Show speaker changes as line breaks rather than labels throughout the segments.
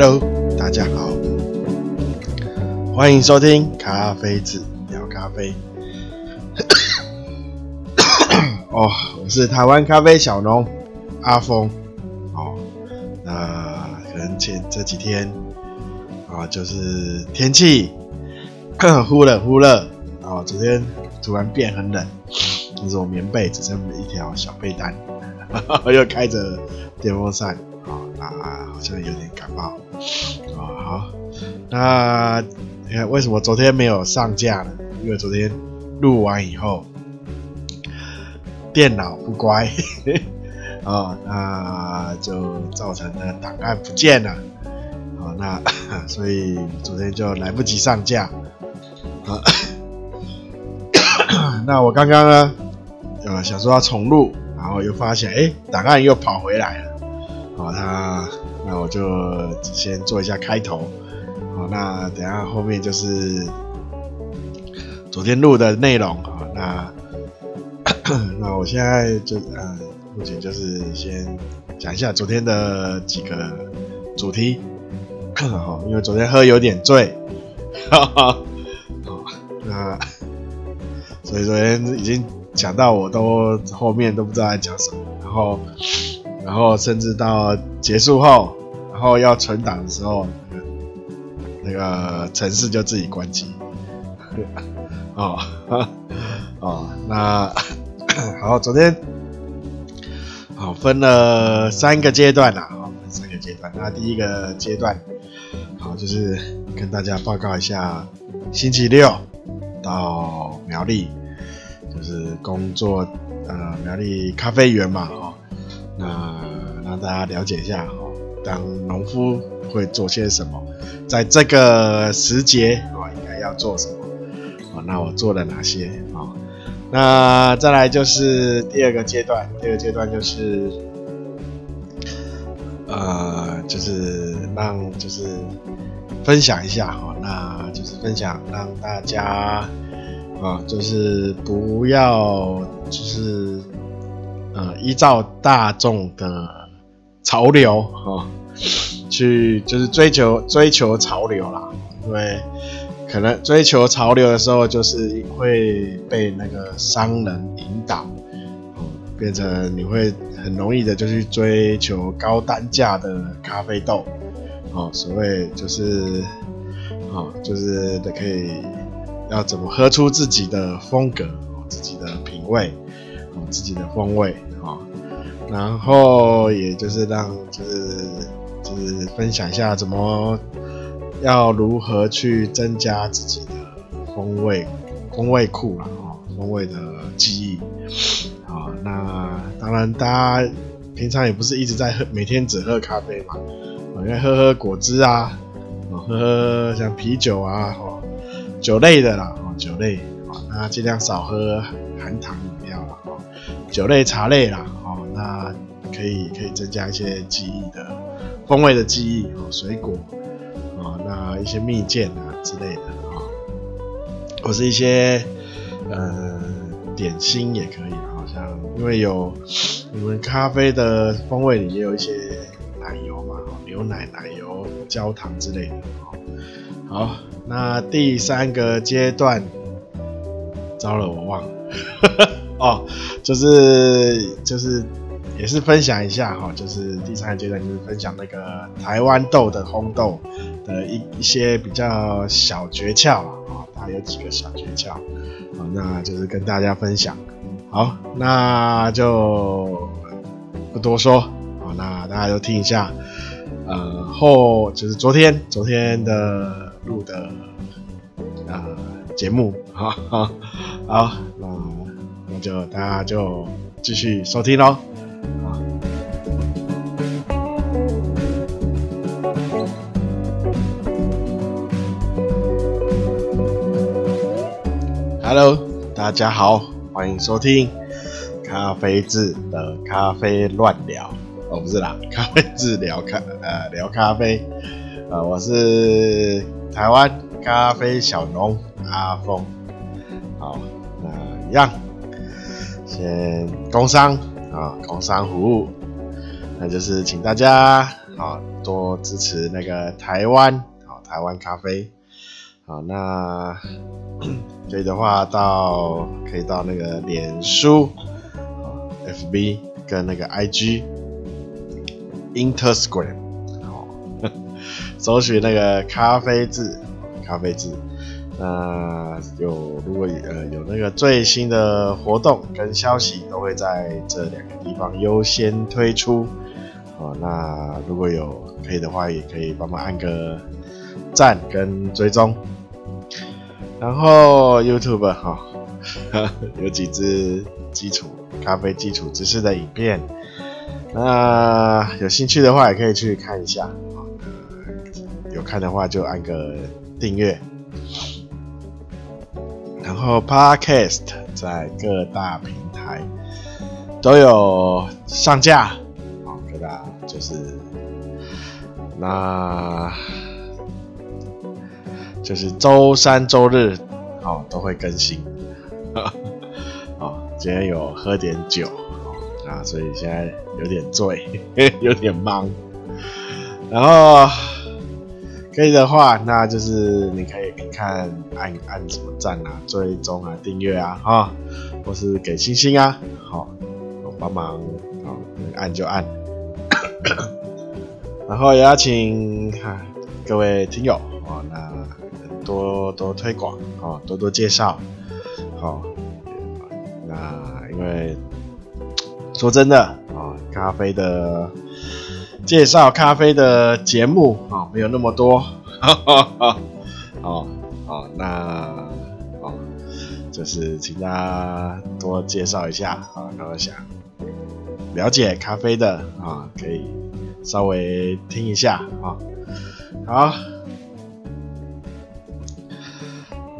Hello，大家好，欢迎收听咖啡子聊咖啡。哦，我是台湾咖啡小农阿峰。哦，那可能前这几天啊，就是天气 忽冷忽热。哦，昨天突然变很冷，就是我棉被只剩一条小被单，又开着电风扇。啊，好像有点感冒。啊，好，那你看为什么昨天没有上架呢？因为昨天录完以后，电脑不乖，啊，那就造成了档案不见了。啊，那所以昨天就来不及上架。啊，那我刚刚呢，呃，想说要重录，然后又发现，哎，档案又跑回来了。好，那那我就先做一下开头。好，那等下后面就是昨天录的内容。好，那 那我现在就呃，目前就是先讲一下昨天的几个主题。好，因为昨天喝有点醉。哈 哈好，那所以昨天已经讲到我都后面都不知道在讲什么，然后。然后甚至到结束后，然后要存档的时候，那个那个程式就自己关机。哦，哦，那 好，昨天好分了三个阶段啦，好，分三个阶段。那第一个阶段，好，就是跟大家报告一下，星期六到苗栗，就是工作，呃，苗栗咖啡园嘛，哦。那让大家了解一下哦，当农夫会做些什么，在这个时节啊，应该要做什么啊？那我做了哪些啊？那再来就是第二个阶段，第二个阶段就是，呃，就是让就是分享一下哈，那就是分享让大家啊，就是不要就是。呃，依照大众的潮流啊，去就是追求追求潮流啦。因为可能追求潮流的时候，就是会被那个商人引导，哦变成你会很容易的就去追求高单价的咖啡豆，哦，所谓就是，哦，就是可以要怎么喝出自己的风格，自己的品味，哦，自己的风味。然后也就是让就是就是分享一下怎么要如何去增加自己的风味风味库啦，啊，风味的记忆。啊，那当然大家平常也不是一直在喝，每天只喝咖啡嘛，啊，应该喝喝果汁啊，啊，喝喝像啤酒啊，哦，酒类的啦，哦，酒类，啊，那尽量少喝含糖饮料啦。酒类、茶类啦，那可以可以增加一些记忆的风味的记忆哦，水果哦，那一些蜜饯啊之类的啊，或是一些呃点心也可以，好像因为有你们咖啡的风味里也有一些奶油嘛，牛奶、奶油、焦糖之类的哦。好，那第三个阶段，糟了，我忘了。哦，就是就是也是分享一下哈，就是第三个阶段就是分享那个台湾豆的烘豆的一一些比较小诀窍啊，大概有几个小诀窍，啊，那就是跟大家分享。好，那就不多说，好，那大家都听一下，呃后就是昨天昨天的录的呃节目，好好那，那。就大家就继续收听喽，，Hello，大家好，欢迎收听咖啡制的咖啡乱聊，哦，不是啦，咖啡志聊咖呃聊咖啡，呃，我是台湾咖啡小农阿峰，好，那一样。先工商啊，工商服务，那就是请大家好，多支持那个台湾，好，台湾咖啡，好，那可以的话到可以到那个脸书，FB 跟那个 IG，Instagram，好，搜寻那个咖啡字，咖啡字。那有如果呃有那个最新的活动跟消息，都会在这两个地方优先推出。哦，那如果有可以的话，也可以帮忙按个赞跟追踪。然后 YouTube 哈、哦，有几支基础咖啡基础知识的影片，那有兴趣的话也可以去看一下。有看的话就按个订阅。然后 Podcast 在各大平台都有上架，好，各大就是那，就是周三周日，好，都会更新。好，今天有喝点酒，啊，所以现在有点醉，有点忙。然后可以的话，那就是你可以。看按按什么赞啊、追踪啊、订阅啊，哈，或是给星星啊，好，我帮忙，好，按就按。然后也要请哈各位听友哦，那多多推广啊，多多介绍，好，那因为说真的啊，咖啡的介绍咖啡的节目啊，没有那么多，哈哈哈，哦。哦，那哦，就是请大家多介绍一下啊。然后想了解咖啡的啊，可以稍微听一下啊。好，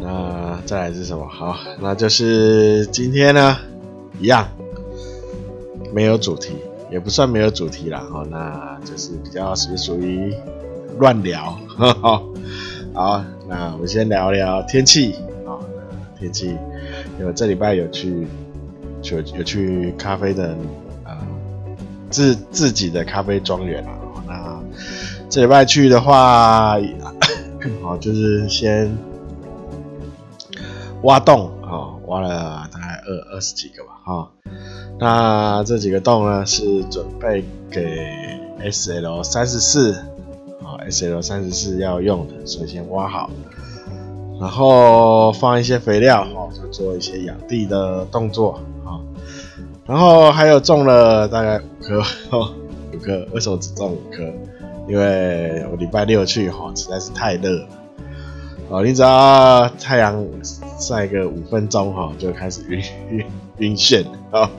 那再来是什么？好，那就是今天呢，一样没有主题，也不算没有主题啦。哦，那就是比较是属于乱聊。呵 呵好，那我们先聊聊天气啊。天气，因为这礼拜有去，有有去咖啡的呃自自己的咖啡庄园啊。那这礼拜去的话，好 就是先挖洞啊，挖了大概二二十几个吧。哈，那这几个洞呢是准备给 SL 三十四。S L 三十四要用的，所以先挖好，然后放一些肥料，哦，就做一些养地的动作，啊，然后还有种了大概五颗，哦，五颗，为什么只种五颗？因为我礼拜六去，哈，实在是太热了，哦，你只要太阳晒个五分钟，哈，就开始晕晕晕眩，啊，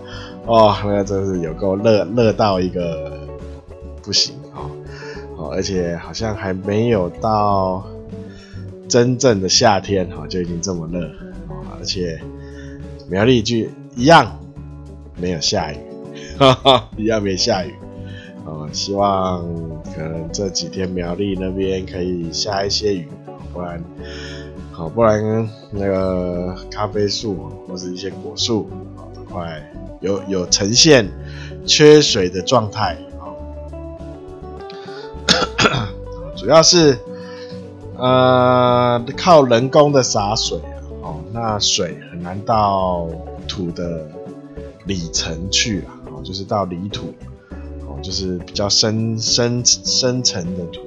哦，那真是有够热，热到一个不行。而且好像还没有到真正的夏天哈，就已经这么热啊！而且苗栗就一样没有下雨，哈哈，一样没下雨啊！希望可能这几天苗栗那边可以下一些雨，不然好，不然那个咖啡树或是一些果树啊，都快有有呈现缺水的状态。主要是，呃，靠人工的洒水啊，哦，那水很难到土的里层去啊，哦，就是到里土，哦，就是比较深深深层的土，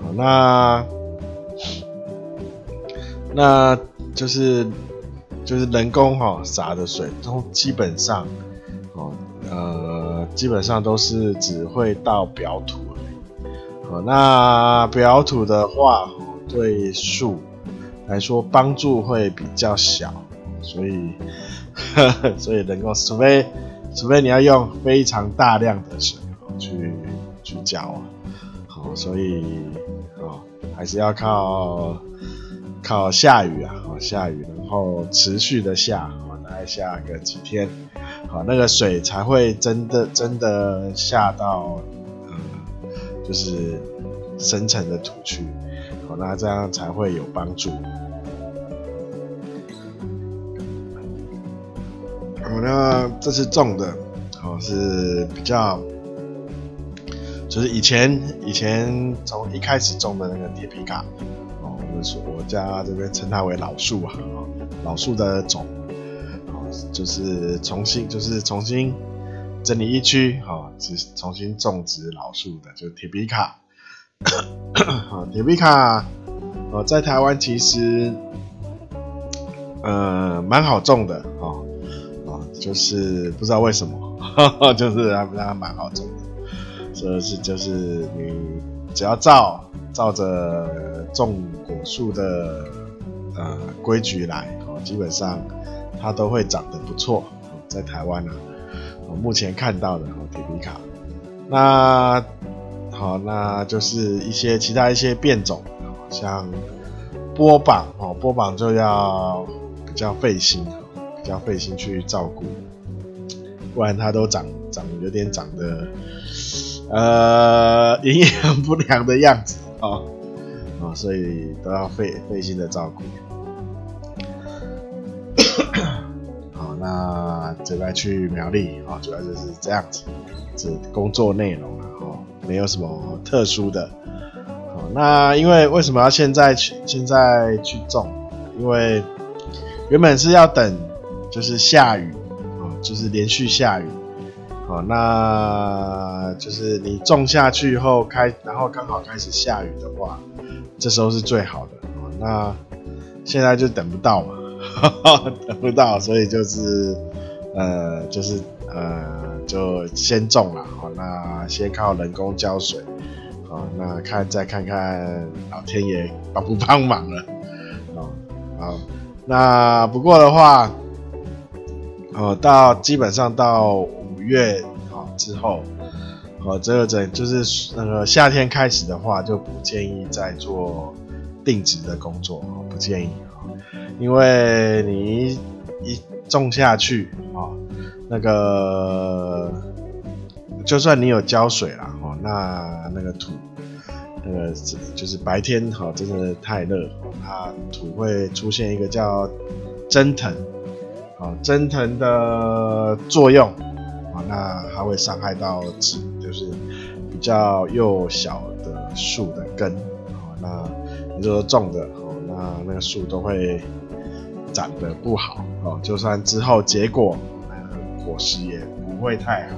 好，那，那就是就是人工哈洒的水都基本上，哦，呃，基本上都是只会到表土而已。哦，那表土的话，对树来说帮助会比较小，所以，呵呵，所以能够，除非，除非你要用非常大量的水哦去去浇啊，好，所以，哦，还是要靠靠下雨啊，下雨，然后持续的下，哦，大概下个几天，好，那个水才会真的真的下到。就是深层的土区，好，那这样才会有帮助。好，那这次种的，好，是比较，就是以前以前从一开始种的那个铁皮卡，们说我家这边称它为老树啊，老树的种，啊，就是重新就是重新整理一区，啊，只重新种植老树的，就铁皮卡，铁皮卡，哦，在台湾其实，呃，蛮好种的，哦，哦，就是不知道为什么。就是还它蛮好种的，所以是就是你只要照照着种果树的呃规矩来哦，基本上它都会长得不错。在台湾呢，我目前看到的哦，铁皮卡，那好，那就是一些其他一些变种，像波榜哦，波榜就要比较费心，比较费心去照顾。不然它都长长有点长得，呃，营养不良的样子哦，哦，所以都要费费心的照顾。好，那这边去苗栗啊，主要就是这样子，这工作内容了哦，没有什么特殊的。好，那因为为什么要现在去现在去种？因为原本是要等就是下雨。就是连续下雨，哦，那就是你种下去以后开，然后刚好开始下雨的话，这时候是最好的。那现在就等不到嘛，等不到，所以就是呃，就是呃，就先种了。好，那先靠人工浇水，好，那看再看看老天爷帮不帮忙了。好，好，那不过的话。哦，到基本上到月啊之后，哦，这个整就是那个夏天开始的话，就不建议再做定植的工作哦，不建议啊，因为你一种下去啊，那个就算你有浇水啦，哦，那那个土那个就是白天哈，真的太热，它土会出现一个叫蒸腾。啊，蒸腾的作用那它会伤害到植，就是比较幼小的树的根啊。那你说种的哦，那那个树都会长得不好哦。就算之后结果，那个果实也不会太好。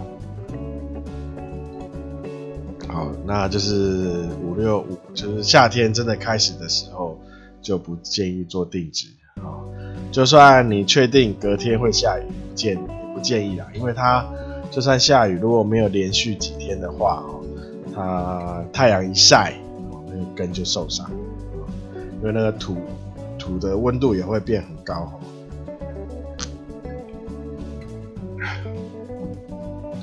好，那就是五六五，就是夏天真的开始的时候，就不建议做定植。就算你确定隔天会下雨，不建也不建议啦，因为它就算下雨，如果没有连续几天的话，哦，它太阳一晒，那个根就受伤，因为那个土土的温度也会变很高，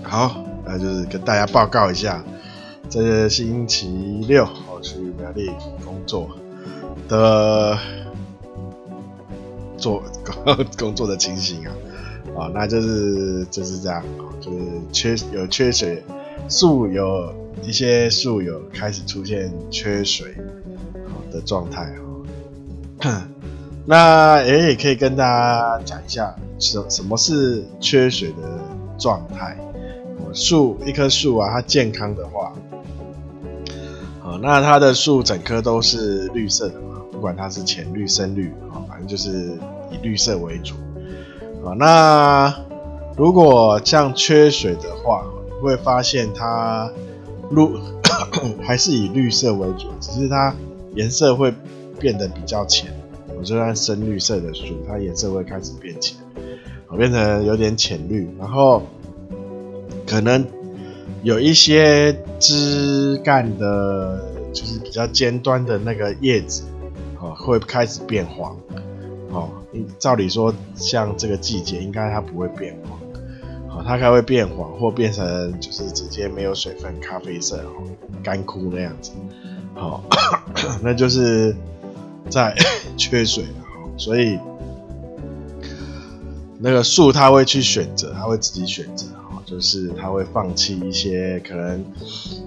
好，那就是跟大家报告一下，这个星期六我去苗栗工作的。做 工作的情形啊，啊，那就是就是这样啊，就是缺有缺水，树有一些树有开始出现缺水的状态哈。那也也可以跟大家讲一下，什什么是缺水的状态？树一棵树啊，它健康的话，好，那它的树整棵都是绿色的嘛，不管它是浅绿、深绿啊，反正就是。以绿色为主啊，那如果像缺水的话，你会发现它绿 还是以绿色为主，只是它颜色会变得比较浅。我就算深绿色的树，它颜色会开始变浅，变成有点浅绿，然后可能有一些枝干的，就是比较尖端的那个叶子啊，会开始变黄。哦，照理说，像这个季节，应该它不会变黄，好，它还会变黄，或变成就是直接没有水分，咖啡色，哦，干枯那样子，好，那就是在 缺水了，所以那个树它会去选择，它会自己选择，就是它会放弃一些可能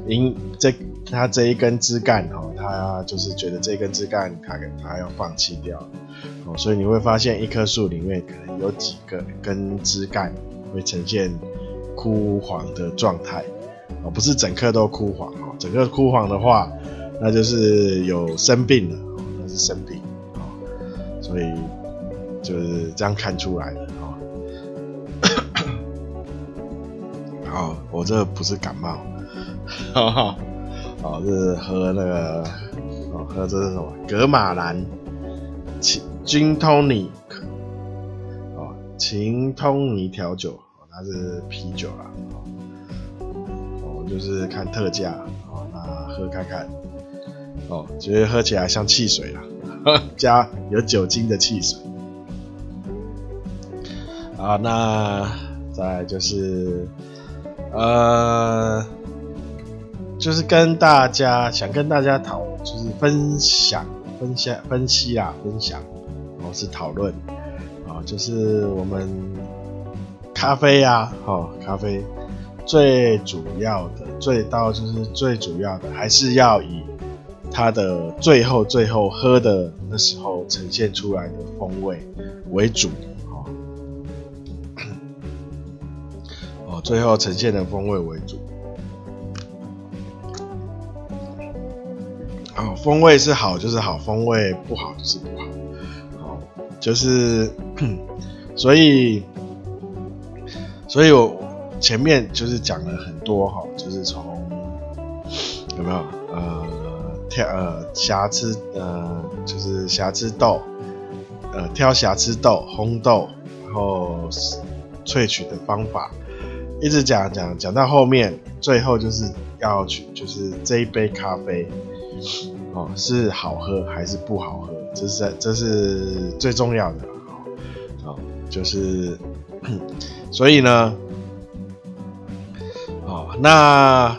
因这它这一根枝干，哦，它就是觉得这根枝干它它要放弃掉哦。所以你会发现，一棵树里面可能有几个根枝干会呈现枯黄的状态，哦，不是整颗都枯黄哦，整个枯黄的话，那就是有生病了，那是生病哦，所以就是这样看出来的哦。我这不是感冒，哈哈，哦，这是喝那个，哦，喝这是什么？格马兰，琴金通尼，哦，琴通尼调酒，哦它是啤酒啦。就是看特价，哦，那喝看看，哦，觉得喝起来像汽水啦，加有酒精的汽水。啊，那再就是，呃，就是跟大家想跟大家讨，就是分享、分享、分析啊，分享，然后是讨论，啊，就是我们咖啡啊，哦，咖啡。最主要的，最到就是最主要的，还是要以它的最后最后喝的那时候呈现出来的风味为主，最后呈现的风味为主，哦，风味是好就是好，风味不好就是不好，好，就是，所以，所以我。前面就是讲了很多哈，就是从有没有呃挑呃瑕疵呃就是瑕疵豆呃挑瑕疵豆烘豆，然后萃取的方法，一直讲讲讲到后面，最后就是要去就是这一杯咖啡哦是好喝还是不好喝，这是这是最重要的哦，就是 所以呢。哦那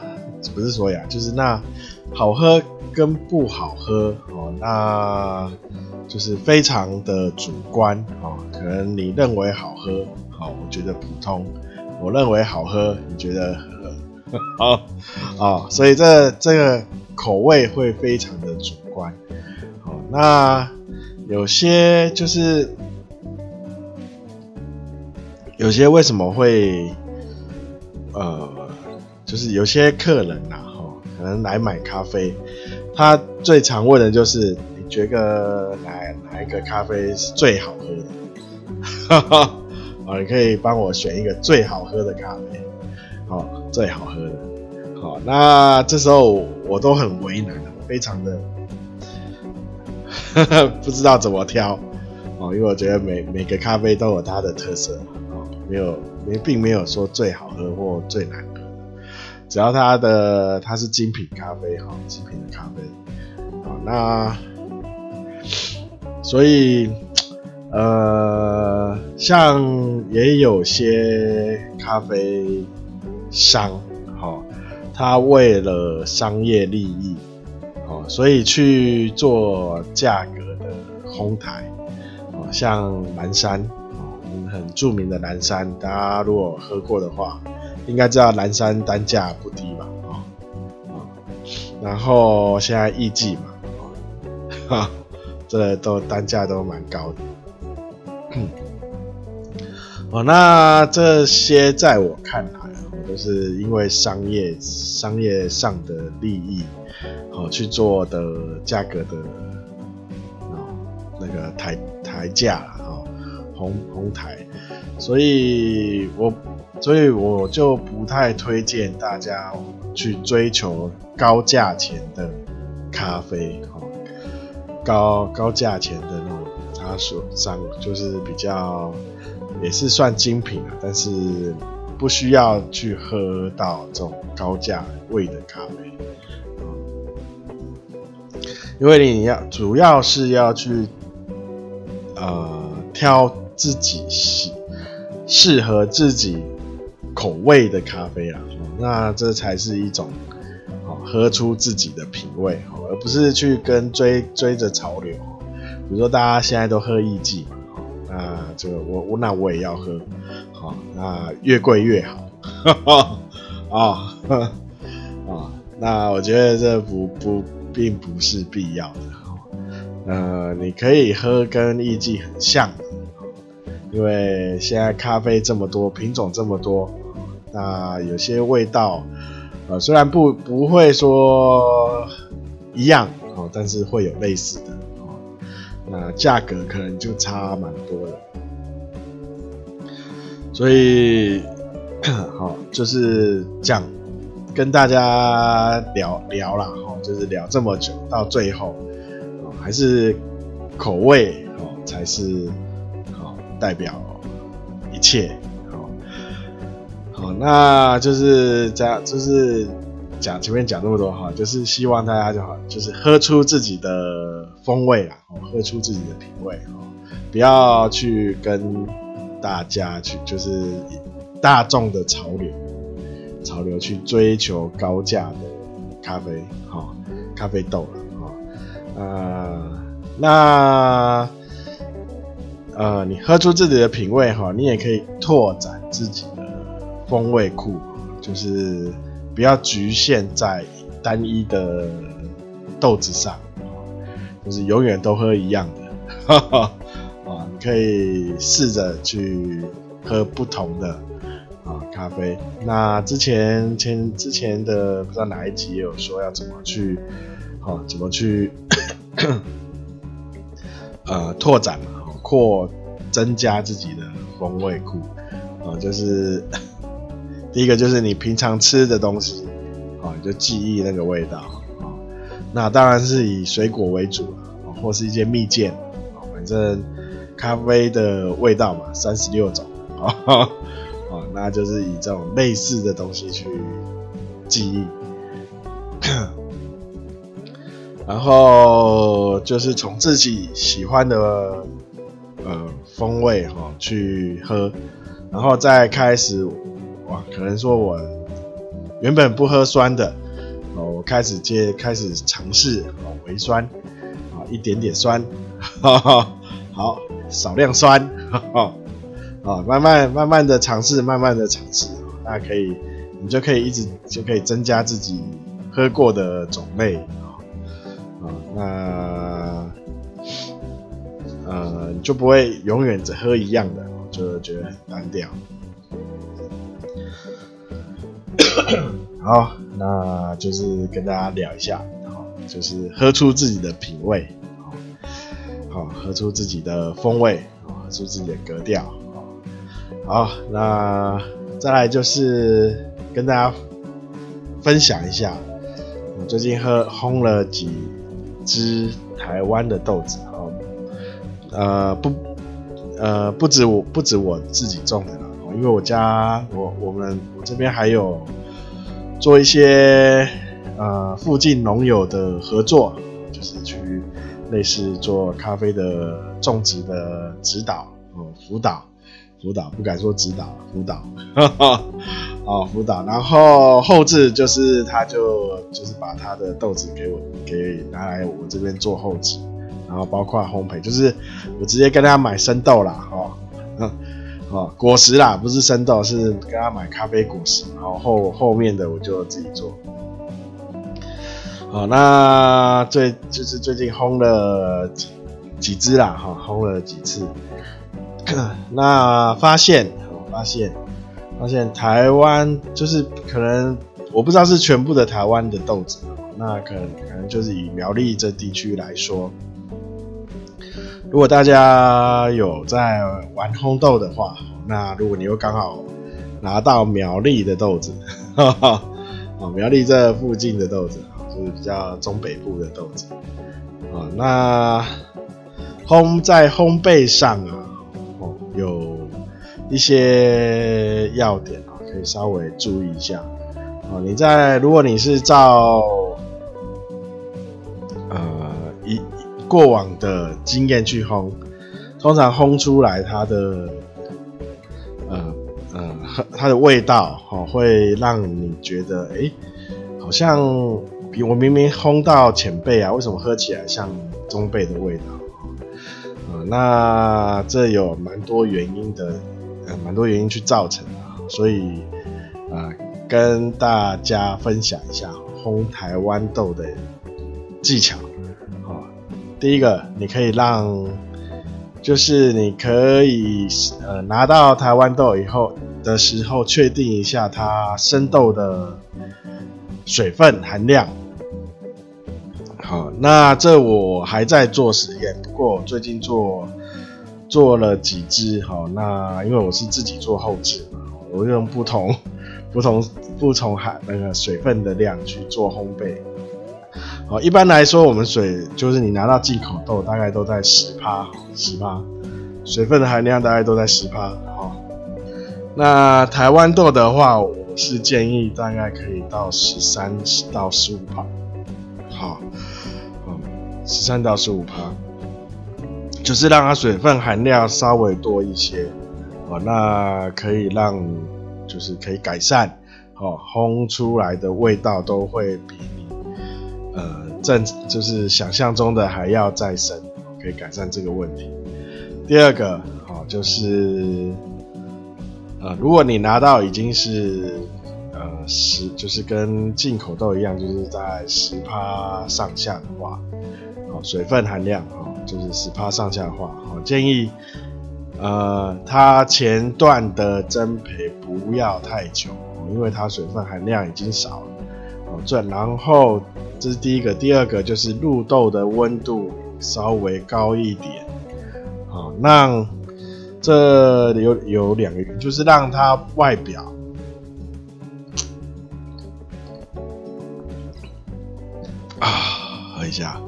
不是说呀，就是那好喝跟不好喝哦，那就是非常的主观哦。可能你认为好喝，好，我觉得普通；我认为好喝，你觉得好 啊？所以这这个口味会非常的主观。好，那有些就是有些为什么会呃？就是有些客人呐，哈，可能来买咖啡，他最常问的就是，你觉得哪哪一个咖啡是最好喝的？哈哈，啊，你可以帮我选一个最好喝的咖啡，好，最好喝的，好，那这时候我都很为难，非常的，不知道怎么挑，哦，因为我觉得每每个咖啡都有它的特色，哦，没有，没，并没有说最好喝或最难喝。只要它的它是精品咖啡哈，精品的咖啡，好，那所以呃，像也有些咖啡商哈，他为了商业利益，哦，所以去做价格的哄抬，哦，像蓝山，哦，很著名的蓝山，大家如果喝过的话。应该知道蓝山单价不低吧？啊、哦、啊，然后现在艺妓嘛，哈、这都单价都蛮高的。哦，那这些在我看来，都是因为商业商业上的利益，哦去做的价格的，哦那个抬抬价啦，哦哄哄抬，所以我。所以我就不太推荐大家去追求高价钱的咖啡，哈，高高价钱的那种所商，就是比较也是算精品啊，但是不需要去喝到这种高价位的咖啡，因为你要主要是要去呃挑自己喜适合自己。口味的咖啡啦，那这才是一种，喝出自己的品味，而不是去跟追追着潮流。比如说大家现在都喝艺妓嘛，那这个我我那我也要喝，好，那越贵越好，啊啊，那我觉得这不不并不是必要的，呃，你可以喝跟艺妓很像的，因为现在咖啡这么多，品种这么多。那有些味道，呃，虽然不不会说一样哦，但是会有类似的。那价格可能就差蛮多的，所以 好就是这样跟大家聊聊啦，哈，就是聊这么久，到最后，还是口味哦才是好代表一切好，好。那就是这样，就是讲前面讲那么多哈，就是希望大家就好，就是喝出自己的风味啦，喝出自己的品味哦，不要去跟大家去，就是大众的潮流，潮流去追求高价的咖啡哈，咖啡豆了啊，那呃，你喝出自己的品味哈，你也可以拓展自己的。风味库就是不要局限在单一的豆子上，就是永远都喝一样的，啊，你可以试着去喝不同的啊咖啡。那之前前之前的不知道哪一集有说要怎么去，啊，怎么去，呃，拓展嘛，扩增加自己的风味库，啊，就是。第一个就是你平常吃的东西，啊，你就记忆那个味道，啊，那当然是以水果为主啊，或是一些蜜饯，啊，反正咖啡的味道嘛，三十六种，啊，那就是以这种类似的东西去记忆，然后就是从自己喜欢的呃风味哈去喝，然后再开始。可能说我原本不喝酸的，哦，我开始接开始尝试哦，微酸，啊，一点点酸，哈哈，好，少量酸，哈哈，啊，慢慢慢慢的尝试，慢慢的尝试，那可以，你就可以一直就可以增加自己喝过的种类，啊，那，呃，就不会永远只喝一样的，就觉得很单调。好，那就是跟大家聊一下，好，就是喝出自己的品味，好，喝出自己的风味，喝出自己的格调，好，那再来就是跟大家分享一下，我最近喝烘了几支台湾的豆子，好呃，不，呃，不止我，不止我自己种的因为我家我我们我这边还有。做一些呃附近农友的合作，就是去类似做咖啡的种植的指导哦，辅导辅导，不敢说指导辅导，哈 哈哦辅导，然后后置就是他就就是把他的豆子给我给拿来我这边做后置，然后包括烘焙，就是我直接跟他买生豆啦，哦嗯。哦，果实啦，不是生豆，是跟他买咖啡果实，然后后后面的我就自己做。好，那最就是最近烘了几几支啦，哈，烘了几次。那发现，发现，发现台湾就是可能我不知道是全部的台湾的豆子，那可能可能就是以苗栗这地区来说。如果大家有在玩烘豆的话，那如果你又刚好拿到苗栗的豆子，哈 哈，苗栗这附近的豆子，就是比较中北部的豆子，啊，那烘在烘焙上啊，哦，有一些要点啊，可以稍微注意一下，啊，你在如果你是照，过往的经验去烘，通常烘出来它的，呃呃，它的味道哈，会让你觉得，哎、好像比我明明烘到浅焙啊，为什么喝起来像中焙的味道？呃，那这有蛮多原因的，呃，蛮多原因去造成的，所以啊、跟大家分享一下烘台湾豆的技巧。第一个，你可以让，就是你可以呃拿到台湾豆以后的时候，确定一下它生豆的水分含量。好，那这我还在做实验，不过最近做做了几支。好，那因为我是自己做后置嘛，我用不同不同不同含那个水分的量去做烘焙。哦，一般来说，我们水就是你拿到进口豆，大概都在十趴，十趴，水分的含量大概都在十趴。好，那台湾豆的话，我是建议大概可以到十三到十五趴。好，嗯，十三到十五趴，就是让它水分含量稍微多一些。哦，那可以让就是可以改善，哦，烘出来的味道都会比。正就是想象中的还要再生，可以改善这个问题。第二个，好，就是呃，如果你拿到已经是呃十，就是跟进口豆一样，就是在十趴上下的话，好，水分含量，哈，就是十趴上下的话，好，建议呃，它前段的蒸培不要太久，因为它水分含量已经少了，哦，这然后。这是第一个，第二个就是入豆的温度稍微高一点，好，那这里有有两个原因，就是让它外表啊，喝一下，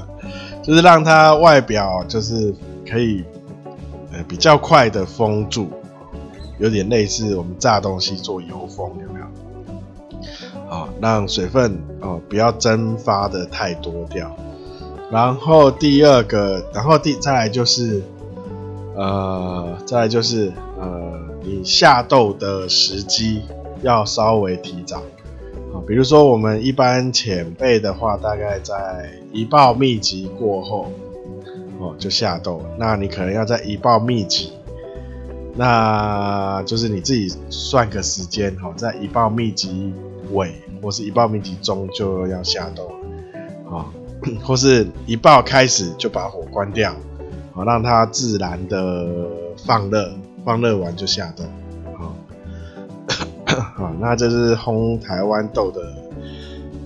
就是让它外表就是可以呃比较快的封住，有点类似我们炸东西做油封，有没有？啊，让水分哦不要蒸发的太多掉。然后第二个，然后第再来就是，呃，再来就是呃，你下豆的时机要稍微提早。啊，比如说我们一般浅焙的话，大概在一爆密集过后，哦就下豆。那你可能要在一爆密集，那就是你自己算个时间，哈，在一爆密集尾。或是一爆密集中就要下豆，啊，或是一爆开始就把火关掉，啊，让它自然的放热，放热完就下豆，啊，那这是烘台湾豆的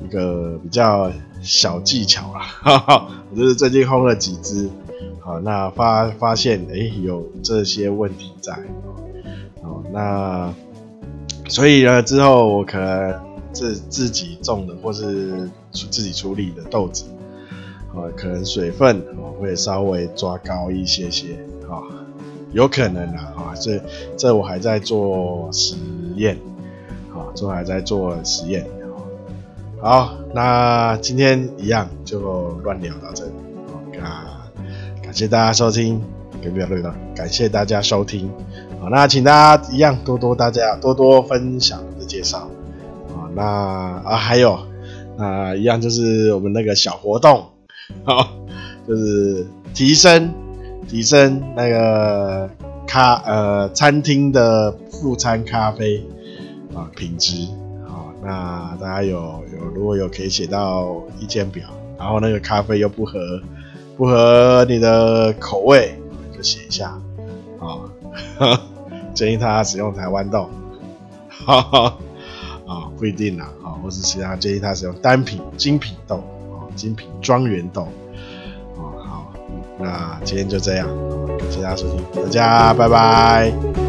一个比较小技巧啦，哈哈，我就是最近烘了几支，好，那发发现哎、有这些问题在，好，那所以呢之后我可能。自自己种的或是自己处理的豆子，呃，可能水分会稍微抓高一些些，啊，有可能啊，这这我还在做实验，啊，这还在做实验，好，那今天一样就乱聊到这里，好，感谢大家收听，给不了对的，感谢大家收听，好，那请大家一样多多大家多多分享的介绍。那啊，还有啊，一样就是我们那个小活动，好，就是提升提升那个咖呃餐厅的副餐咖啡啊品质，好，那大家有有如果有可以写到意见表，然后那个咖啡又不合不合你的口味，就写一下，啊，建议他使用台湾豆，哈哈。啊、哦，不一定啦，啊、哦，或是其他建议他使用单品精品豆，啊、精品庄园豆，啊、好，那今天就这样，感谢大家收听，大家拜拜。